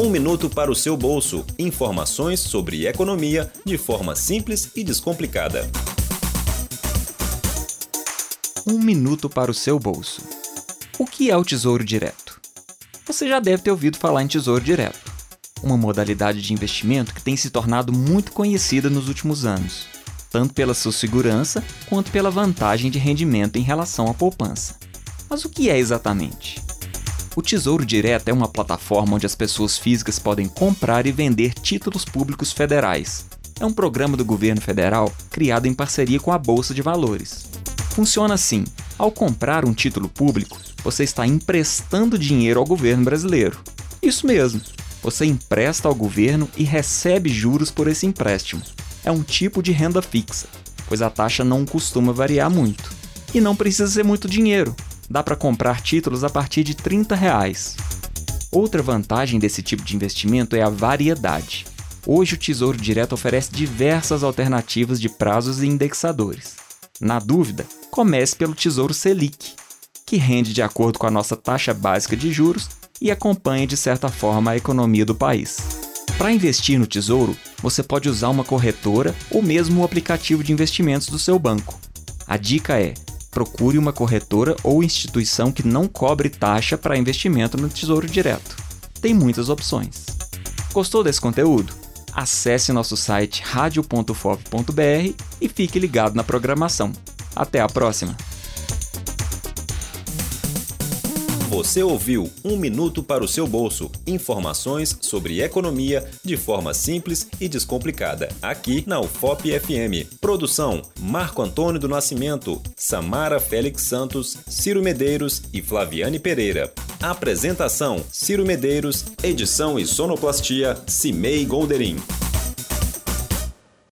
Um minuto para o seu bolso. Informações sobre economia de forma simples e descomplicada. Um minuto para o seu bolso. O que é o Tesouro Direto? Você já deve ter ouvido falar em Tesouro Direto, uma modalidade de investimento que tem se tornado muito conhecida nos últimos anos, tanto pela sua segurança quanto pela vantagem de rendimento em relação à poupança. Mas o que é exatamente? O Tesouro Direto é uma plataforma onde as pessoas físicas podem comprar e vender títulos públicos federais. É um programa do governo federal criado em parceria com a Bolsa de Valores. Funciona assim: ao comprar um título público, você está emprestando dinheiro ao governo brasileiro. Isso mesmo, você empresta ao governo e recebe juros por esse empréstimo. É um tipo de renda fixa, pois a taxa não costuma variar muito. E não precisa ser muito dinheiro, dá para comprar títulos a partir de 30 reais. Outra vantagem desse tipo de investimento é a variedade. Hoje o Tesouro Direto oferece diversas alternativas de prazos e indexadores. Na dúvida, comece pelo Tesouro Selic, que rende de acordo com a nossa taxa básica de juros e acompanha de certa forma a economia do país. Para investir no Tesouro, você pode usar uma corretora ou mesmo o aplicativo de investimentos do seu banco. A dica é: procure uma corretora ou instituição que não cobre taxa para investimento no Tesouro Direto. Tem muitas opções. Gostou desse conteúdo? Acesse nosso site radio.fov.br e fique ligado na programação. Até a próxima! Você ouviu Um Minuto para o seu bolso. Informações sobre economia de forma simples e descomplicada. Aqui na UFOP FM. Produção: Marco Antônio do Nascimento, Samara Félix Santos, Ciro Medeiros e Flaviane Pereira. Apresentação: Ciro Medeiros. Edição e sonoplastia: Cimei Golderim.